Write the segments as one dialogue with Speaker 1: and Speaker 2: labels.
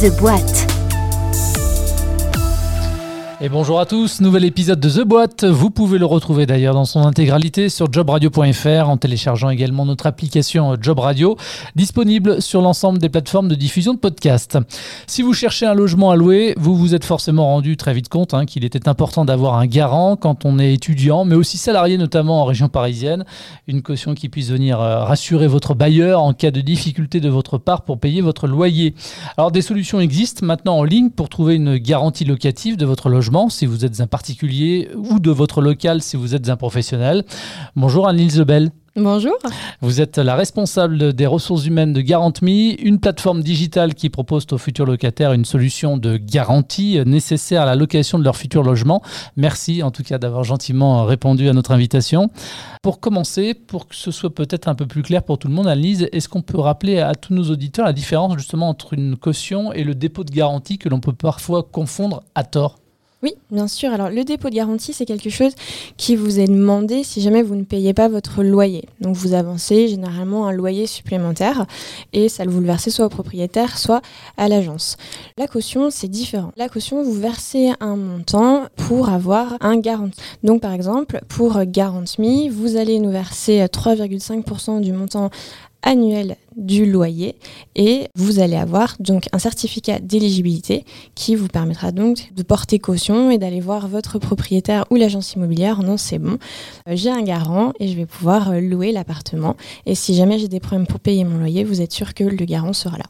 Speaker 1: The Boîte.
Speaker 2: Et bonjour à tous, nouvel épisode de The Boîte. Vous pouvez le retrouver d'ailleurs dans son intégralité sur jobradio.fr en téléchargeant également notre application Job Radio, disponible sur l'ensemble des plateformes de diffusion de podcasts. Si vous cherchez un logement à louer, vous vous êtes forcément rendu très vite compte hein, qu'il était important d'avoir un garant quand on est étudiant, mais aussi salarié notamment en région parisienne. Une caution qui puisse venir euh, rassurer votre bailleur en cas de difficulté de votre part pour payer votre loyer. Alors des solutions existent maintenant en ligne pour trouver une garantie locative de votre logement si vous êtes un particulier ou de votre local si vous êtes un professionnel. Bonjour Anne Zebel.
Speaker 3: Bonjour.
Speaker 2: Vous êtes la responsable des ressources humaines de GarantMe, une plateforme digitale qui propose aux futurs locataires une solution de garantie nécessaire à la location de leur futur logement. Merci en tout cas d'avoir gentiment répondu à notre invitation. Pour commencer, pour que ce soit peut-être un peu plus clair pour tout le monde, Annelise, est-ce qu'on peut rappeler à tous nos auditeurs la différence justement entre une caution et le dépôt de garantie que l'on peut parfois confondre à tort?
Speaker 3: Oui, bien sûr. Alors le dépôt de garantie, c'est quelque chose qui vous est demandé si jamais vous ne payez pas votre loyer. Donc vous avancez généralement un loyer supplémentaire et ça vous le versez soit au propriétaire, soit à l'agence. La caution, c'est différent. La caution, vous versez un montant pour avoir un garantie. Donc par exemple, pour Garant.me, vous allez nous verser 3,5% du montant annuel du loyer et vous allez avoir donc un certificat d'éligibilité qui vous permettra donc de porter caution et d'aller voir votre propriétaire ou l'agence immobilière non c'est bon euh, j'ai un garant et je vais pouvoir euh, louer l'appartement et si jamais j'ai des problèmes pour payer mon loyer vous êtes sûr que le garant sera là.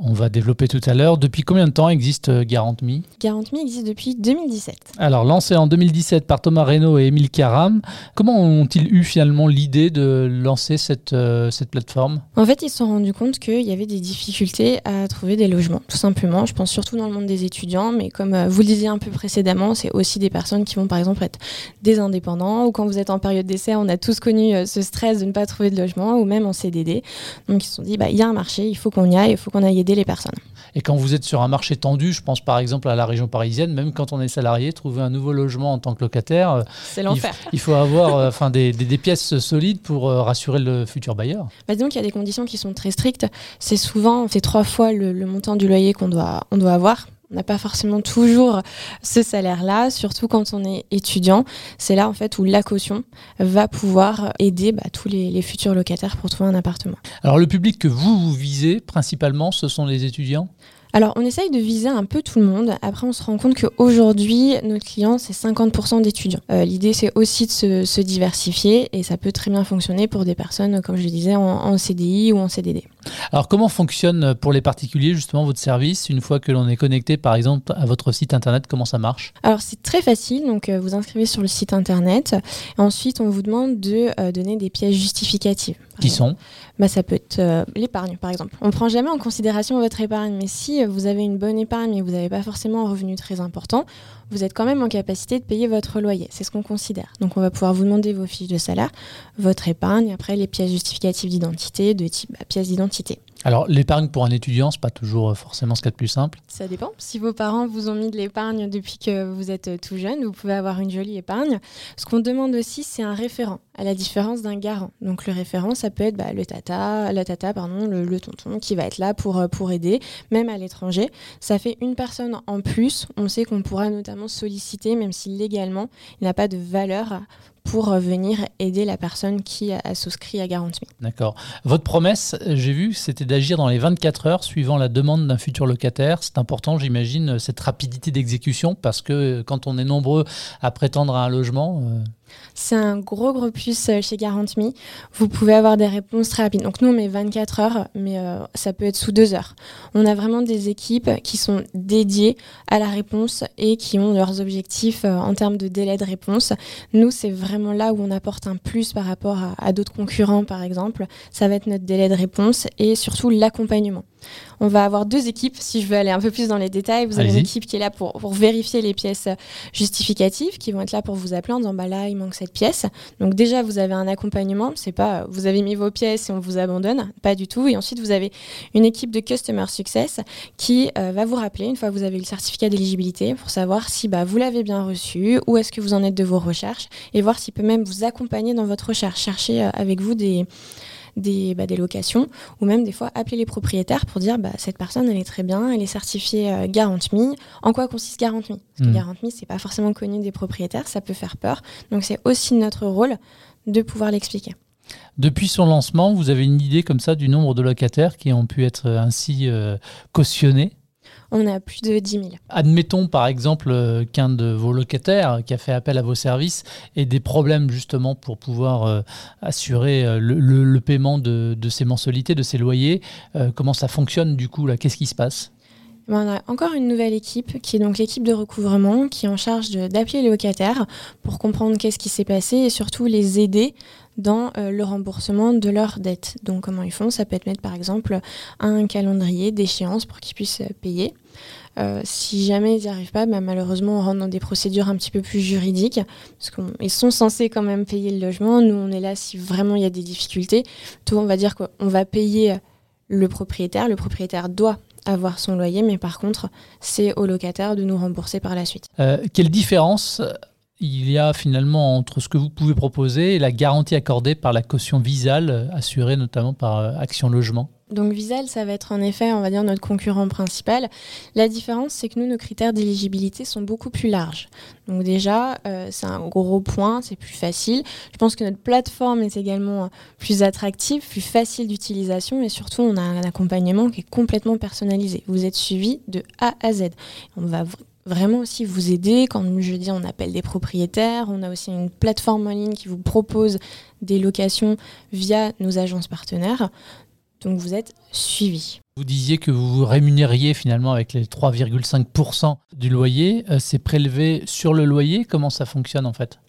Speaker 2: On va développer tout à l'heure. Depuis combien de temps existe euh, GarantMe
Speaker 3: GarantMe existe depuis 2017.
Speaker 2: Alors, lancé en 2017 par Thomas Reynaud et Émile Caram, comment ont-ils eu finalement l'idée de lancer cette, euh, cette plateforme?
Speaker 3: En fait, ils se sont rendus compte qu'il y avait des difficultés à trouver des logements, tout simplement. Je pense surtout dans le monde des étudiants, mais comme euh, vous le disiez un peu précédemment, c'est aussi des personnes qui vont par exemple être des indépendants ou quand vous êtes en période d'essai, on a tous connu ce stress de ne pas trouver de logement ou même en CDD. Donc, ils se sont dit, bah, il y a un marché, il faut qu'on y aille, il faut qu'on aille les personnes.
Speaker 2: Et quand vous êtes sur un marché tendu, je pense par exemple à la région parisienne, même quand on est salarié, trouver un nouveau logement en tant que locataire, euh,
Speaker 3: c'est l'enfer.
Speaker 2: Il, faut avoir euh, enfin des, des, pièces solides pour euh, rassurer le futur bailleur.
Speaker 3: Bah donc il y a des conditions qui sont très strictes. C'est souvent, c'est trois fois le, le montant du loyer qu'on doit, on doit avoir on n'a pas forcément toujours ce salaire-là, surtout quand on est étudiant. C'est là en fait où la caution va pouvoir aider bah, tous les, les, futurs locataires pour trouver un appartement.
Speaker 2: Alors le public que vous, vous visez principalement, ce sont les étudiants?
Speaker 3: Alors, on essaye de viser un peu tout le monde. Après, on se rend compte qu'aujourd'hui, notre client, c'est 50% d'étudiants. Euh, L'idée, c'est aussi de se, se, diversifier et ça peut très bien fonctionner pour des personnes, comme je le disais, en, en CDI ou en CDD.
Speaker 2: Alors, comment fonctionne pour les particuliers, justement, votre service Une fois que l'on est connecté, par exemple, à votre site internet, comment ça marche?
Speaker 3: Alors, c'est très facile. Donc, euh, vous inscrivez sur le site internet. Ensuite, on vous demande de euh, donner des pièces justificatives.
Speaker 2: Qui sont?
Speaker 3: Bah, Ça peut être euh, l'épargne, par exemple. On ne prend jamais en considération votre épargne, mais si vous avez une bonne épargne et vous n'avez pas forcément un revenu très important, vous êtes quand même en capacité de payer votre loyer. C'est ce qu'on considère. Donc, on va pouvoir vous demander vos fiches de salaire, votre épargne, après les pièces justificatives d'identité, de type bah, pièces d'identité. соцсетей.
Speaker 2: Alors, l'épargne pour un étudiant, c'est pas toujours euh, forcément ce qu'il y a de plus simple.
Speaker 3: Ça dépend. Si vos parents vous ont mis de l'épargne depuis que vous êtes euh, tout jeune, vous pouvez avoir une jolie épargne. Ce qu'on demande aussi, c'est un référent, à la différence d'un garant. Donc, le référent, ça peut être bah, le tata, la tata, pardon, le, le, tonton qui va être là pour, euh, pour aider, même à l'étranger. Ça fait une personne en plus. On sait qu'on pourra notamment solliciter, même si légalement, il n'a pas de valeur pour venir aider la personne qui a souscrit à Garantie.
Speaker 2: D'accord. Votre promesse, j'ai vu, c'était dans les 24 heures suivant la demande d'un futur locataire. C'est important, j'imagine, cette rapidité d'exécution parce que quand on est nombreux à prétendre à un logement... Euh...
Speaker 3: C'est un gros gros plus chez GarantMe. Vous pouvez avoir des réponses très rapides. Donc nous on met 24 heures, mais euh, ça peut être sous deux heures. On a vraiment des équipes qui sont dédiées à la réponse et qui ont leurs objectifs euh, en termes de délai de réponse. Nous c'est vraiment là où on apporte un plus par rapport à d'autres concurrents par exemple. Ça va être notre délai de réponse et surtout l'accompagnement. On va avoir deux équipes, si je veux aller un peu plus dans les détails. Vous avez une équipe qui est là pour, pour, vérifier les pièces justificatives, qui vont être là pour vous appeler en disant bah là il manque cette pièce. Donc déjà vous avez un accompagnement, c'est pas vous avez mis vos pièces et on vous abandonne, pas du tout. Et ensuite vous avez une équipe de customer success qui euh, va vous rappeler une fois que vous avez le certificat d'éligibilité pour savoir si bah, vous l'avez bien reçu, où est-ce que vous en êtes de vos recherches et voir s'il peut même vous accompagner dans votre recherche, chercher euh, avec vous des des, bah, des locations ou même des fois appeler les propriétaires pour dire bah, cette personne elle est très bien, elle est certifiée euh, GuarantMe. En quoi consiste GuarantMe Parce que mmh. GuarantMe c'est pas forcément connu des propriétaires, ça peut faire peur. Donc c'est aussi notre rôle de pouvoir l'expliquer.
Speaker 2: Depuis son lancement, vous avez une idée comme ça du nombre de locataires qui ont pu être ainsi euh, cautionnés?
Speaker 3: On a plus de 10 000.
Speaker 2: Admettons par exemple euh, qu'un de vos locataires qui a fait appel à vos services ait des problèmes justement pour pouvoir euh, assurer euh, le, paiement de, ses mensualités, de ses loyers. comment ça fonctionne du coup là? Qu'est-ce qui se passe?
Speaker 3: Ben, on a encore une nouvelle équipe qui est donc l'équipe de recouvrement qui est en charge d'appeler les locataires pour comprendre qu'est-ce qui s'est passé et surtout les aider dans euh, le remboursement de leurs dettes. Donc comment ils font? Ça peut être mettre par exemple un calendrier d'échéance pour qu'ils puissent euh, payer. Euh, si jamais ils n'y arrivent pas, bah, malheureusement, on rentre dans des procédures un petit peu plus juridiques, parce qu'ils sont censés quand même payer le logement. Nous, on est là si vraiment il y a des difficultés. Tout, on va dire qu'on va payer le propriétaire. Le propriétaire doit avoir son loyer, mais par contre, c'est au locataire de nous rembourser par la suite.
Speaker 2: quelle différence il y a finalement entre ce que vous pouvez proposer et la garantie accordée par la caution Visal, euh, assurée notamment par euh, Action Logement
Speaker 3: donc Visal, ça va être en effet, on va dire, notre concurrent principal. La différence, c'est que nous, nos critères d'éligibilité sont beaucoup plus larges. Donc déjà, euh, c'est un gros point, c'est plus facile. Je pense que notre plateforme est également plus attractive, plus facile d'utilisation et surtout, on a un accompagnement qui est complètement personnalisé. Vous êtes suivi de A à Z. On va vraiment aussi vous aider. Quand je dis on appelle des propriétaires, on a aussi une plateforme en ligne qui vous propose des locations via nos agences partenaires. Donc vous êtes suivi.
Speaker 2: Vous disiez que vous vous rémunériez finalement avec les 3,5% du loyer. Euh, c'est prélevé sur le loyer. Comment ça fonctionne en fait?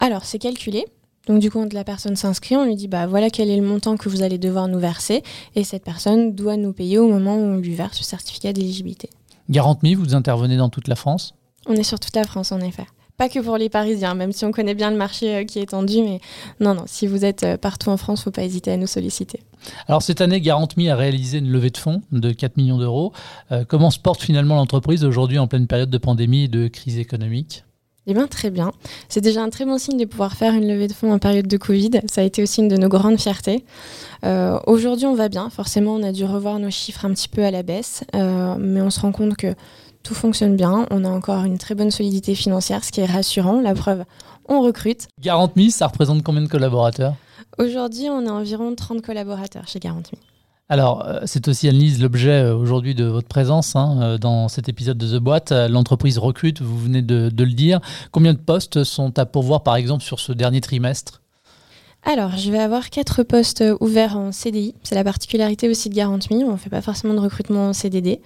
Speaker 3: Alors c'est calculé. Donc du coup, quand la personne s'inscrit, on lui dit bah voilà quel est le montant que vous allez devoir nous verser et cette personne doit nous payer au moment où on lui verse le certificat d'éligibilité.
Speaker 2: GarantMe, vous intervenez dans toute la France?
Speaker 3: On est sur toute la France, en effet. Pas que pour les Parisiens, même si on connaît bien le marché euh, qui est tendu, mais non, non, si vous êtes euh, partout en France, il ne faut pas hésiter à nous solliciter.
Speaker 2: Alors cette année, GarantMe a réalisé une levée de fonds de 4 millions d'euros. Euh, comment se porte finalement l'entreprise aujourd'hui en pleine période de pandémie et de crise économique?
Speaker 3: Eh bien, très bien. C'est déjà un très bon signe de pouvoir faire une levée de fonds en période de Covid. Ça a été aussi une de nos grandes fiertés. Aujourd'hui, on va bien. Forcément, on a dû revoir nos chiffres un petit peu à la baisse, mais on se rend compte que tout fonctionne bien. On a encore une très bonne solidité financière, ce qui est rassurant. La preuve, on recrute.
Speaker 2: 40 000, ça représente combien de collaborateurs?
Speaker 3: Aujourd'hui, on a environ 30 collaborateurs chez 40 000.
Speaker 2: Alors, euh, c'est aussi, Annelise, l'objet euh, aujourd'hui de votre présence hein, euh, dans cet épisode de The Boîte. L'entreprise recrute, vous venez de, le dire. Combien de postes sont à pourvoir, par exemple, sur ce dernier trimestre?
Speaker 3: Alors, je vais avoir quatre postes ouverts en CDI. C'est la particularité aussi de 40 On ne fait pas forcément de recrutement en CDD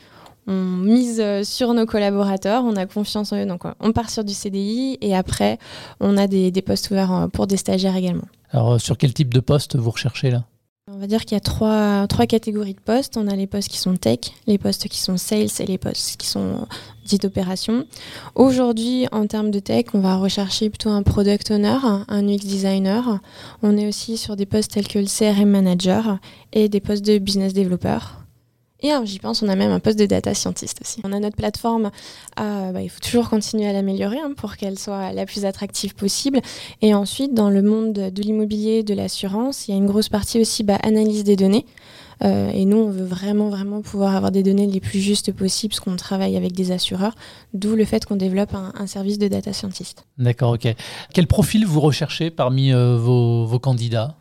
Speaker 3: on mise sur nos collaborateurs, on a confiance en eux, donc on part sur du CDI et après on a des, postes ouverts pour des stagiaires également.
Speaker 2: Alors sur quel type de poste vous recherchez là?
Speaker 3: On va dire qu'il y a trois, catégories de postes. On a les postes qui sont tech, les postes qui sont sales et les postes qui sont dites opérations. Aujourd'hui, en termes de tech, on va rechercher plutôt un product owner, un UX designer. On est aussi sur des postes tels que le CRM manager et des postes de business developer. Et j'y pense, on a même un poste de data scientist aussi. On a notre plateforme, euh, bah, il faut toujours continuer à l'améliorer hein, pour qu'elle soit la plus attractive possible. Et ensuite, dans le monde de l'immobilier, de l'assurance, il y a une grosse partie aussi bah, analyse des données. Euh, et nous, on veut vraiment, vraiment pouvoir avoir des données les plus justes possibles, parce qu'on travaille avec des assureurs, d'où le fait qu'on développe un, service de data scientist.
Speaker 2: D'accord, ok. Quel profil vous recherchez parmi euh, vos, vos candidats?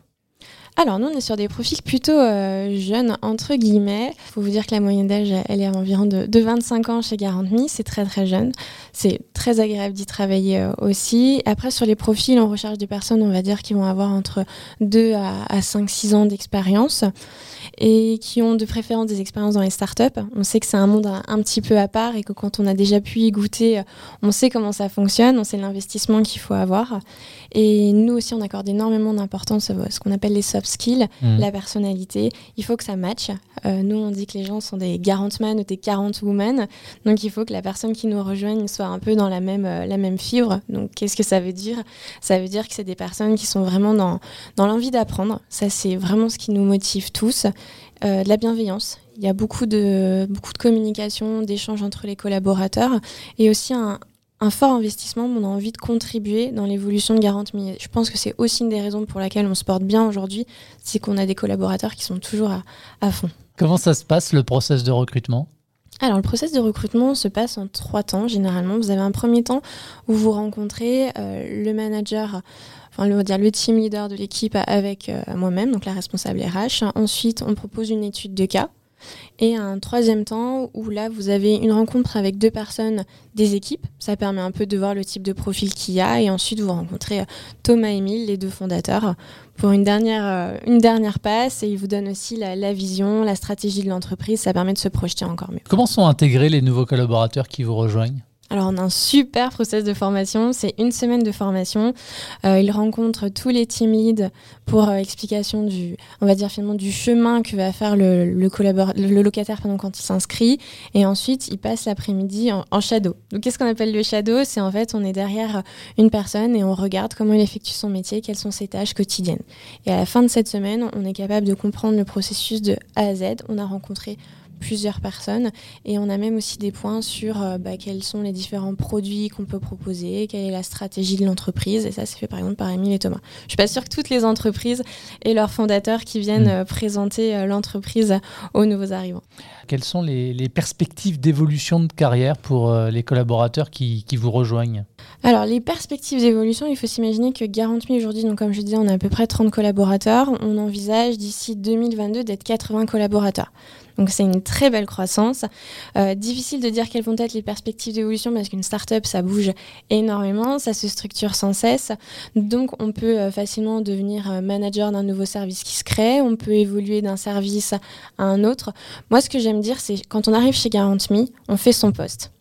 Speaker 3: Alors nous, on est sur des profils plutôt euh, jeunes, entre guillemets. Il faut vous dire que la moyenne d'âge, elle est environ de, 25 ans chez Garantme. C'est très très jeune. C'est très agréable d'y travailler euh, aussi. Après, sur les profils, on recherche des personnes, on va dire, qui vont avoir entre 2 à, à 5-6 ans d'expérience et qui ont de préférence des expériences dans les startups. On sait que c'est un monde un, petit peu à part et que quand on a déjà pu y goûter, on sait comment ça fonctionne, on sait l'investissement qu'il faut avoir. Et nous aussi, on accorde énormément d'importance à ce qu'on appelle les soft skills, mmh. la personnalité. Il faut que ça matche. Euh, nous, on dit que les gens sont des 40 men ou des 40 women. Donc, il faut que la personne qui nous rejoigne soit un peu dans la même, euh, la même fibre. Donc, qu'est-ce que ça veut dire? Ça veut dire que c'est des personnes qui sont vraiment dans, dans l'envie d'apprendre. Ça, c'est vraiment ce qui nous motive tous. Euh, de la bienveillance. Il y a beaucoup de, beaucoup de communication, d'échanges entre les collaborateurs et aussi un, un fort investissement, on a envie de contribuer dans l'évolution de Garante Je pense que c'est aussi une des raisons pour laquelle on se porte bien aujourd'hui, c'est qu'on a des collaborateurs qui sont toujours à, fond.
Speaker 2: Comment ça se passe le process de recrutement?
Speaker 3: Alors, le process de recrutement se passe en trois temps, généralement. Vous avez un premier temps où vous rencontrez euh, le manager, enfin, le, dire, le team leader de l'équipe avec euh, moi-même, donc la responsable RH. Ensuite, on propose une étude de cas et un troisième temps où là, vous avez une rencontre avec deux personnes des équipes. Ça permet un peu de voir le type de profil qu'il y a. Et ensuite, vous rencontrez euh, Thomas et Emile, les deux fondateurs, pour une dernière, euh, une dernière passe. Et ils vous donnent aussi la vision, la stratégie de l'entreprise. Ça permet de se projeter encore mieux.
Speaker 2: Comment sont intégrés les nouveaux collaborateurs qui vous rejoignent?
Speaker 3: Alors on a un super process de formation, c'est une semaine de formation. Euh, il rencontre tous les leads pour euh, explication du, on va dire finalement du chemin que va faire le, le, locataire pendant quand il s'inscrit. Et ensuite, il passe l'après-midi en, shadow. Donc qu'est-ce qu'on appelle le shadow? C'est en fait on est derrière une personne et on regarde comment il effectue son métier, quelles sont ses tâches quotidiennes. Et à la fin de cette semaine, on est capable de comprendre le processus de A à Z. On a rencontré plusieurs personnes. Et on a même aussi des points sur euh, bah, quels sont les différents produits qu'on peut proposer, quelle est la stratégie de l'entreprise. Et ça, c'est fait par exemple par Émile et Thomas. Je suis pas sûre que toutes les entreprises et leurs fondateurs qui viennent mm. euh, présenter euh, l'entreprise aux nouveaux arrivants.
Speaker 2: Quelles sont les, perspectives d'évolution de carrière pour les collaborateurs qui, qui vous rejoignent?
Speaker 3: Alors, les perspectives d'évolution, il faut s'imaginer que 40 000 aujourd'hui, donc comme je disais, on a à peu près 30 collaborateurs. On envisage d'ici 2022 d'être 80 collaborateurs. Donc c'est une très belle croissance. Euh, difficile de dire quelles vont être les perspectives d'évolution parce qu'une start-up, ça bouge énormément, ça se structure sans cesse. Donc on peut euh, facilement devenir euh, manager d'un nouveau service qui se crée, on peut évoluer d'un service à un autre. Moi, ce que j'aime dire, c'est quand on arrive chez Garantme, on fait son poste.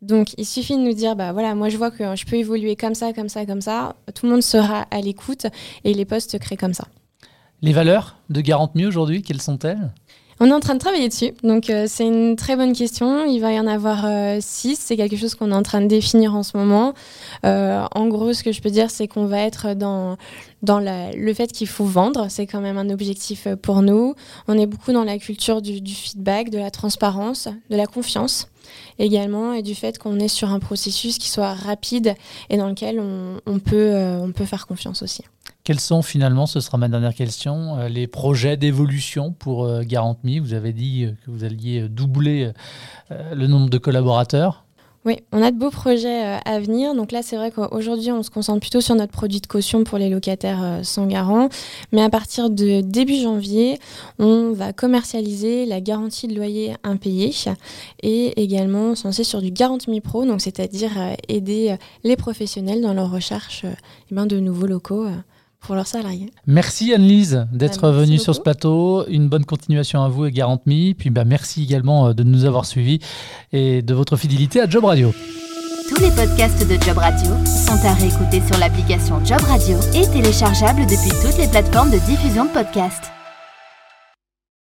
Speaker 3: Donc, il suffit de nous dire, bah voilà, moi je vois que je peux évoluer comme ça, comme ça, comme ça. Tout le monde sera à l'écoute et les postes se créent comme ça.
Speaker 2: Les valeurs de Garantme aujourd'hui, quelles sont-elles?
Speaker 3: On est en train de travailler dessus, donc euh, c'est une très bonne question. Il va y en avoir euh, six, c'est quelque chose qu'on est en train de définir en ce moment. Euh, en gros, ce que je peux dire, c'est qu'on va être dans, dans le fait qu'il faut vendre, c'est quand même un objectif pour nous. On est beaucoup dans la culture du, feedback, de la transparence, de la confiance également et du fait qu'on est sur un processus qui soit rapide et dans lequel on, peut, on peut faire confiance aussi.
Speaker 2: Quels sont finalement, ce sera ma dernière question, euh, les projets d'évolution pour euh, GarantMe Vous avez dit euh, que vous alliez doubler le nombre de collaborateurs.
Speaker 3: Oui, on a de beaux projets à venir. Donc là, c'est vrai qu'aujourd'hui, on se concentre plutôt sur notre produit de caution pour les locataires sans garant. Mais à partir de début janvier, on va commercialiser la garantie de loyer impayé et également censé sur du GarantMe Pro, donc c'est-à-dire aider les professionnels dans leur recherche eh ben, de nouveaux locaux pour leurs salariés.
Speaker 2: Merci Anne-Lise d'être bah, venue sur ce plateau. Une bonne continuation à vous et GarantMe. Puis bah, merci également euh, de nous avoir suivis et de votre fidélité à Job Radio.
Speaker 1: Tous les podcasts de Job Radio sont à réécouter sur l'application Job Radio et téléchargeables depuis toutes les plateformes de diffusion de podcasts.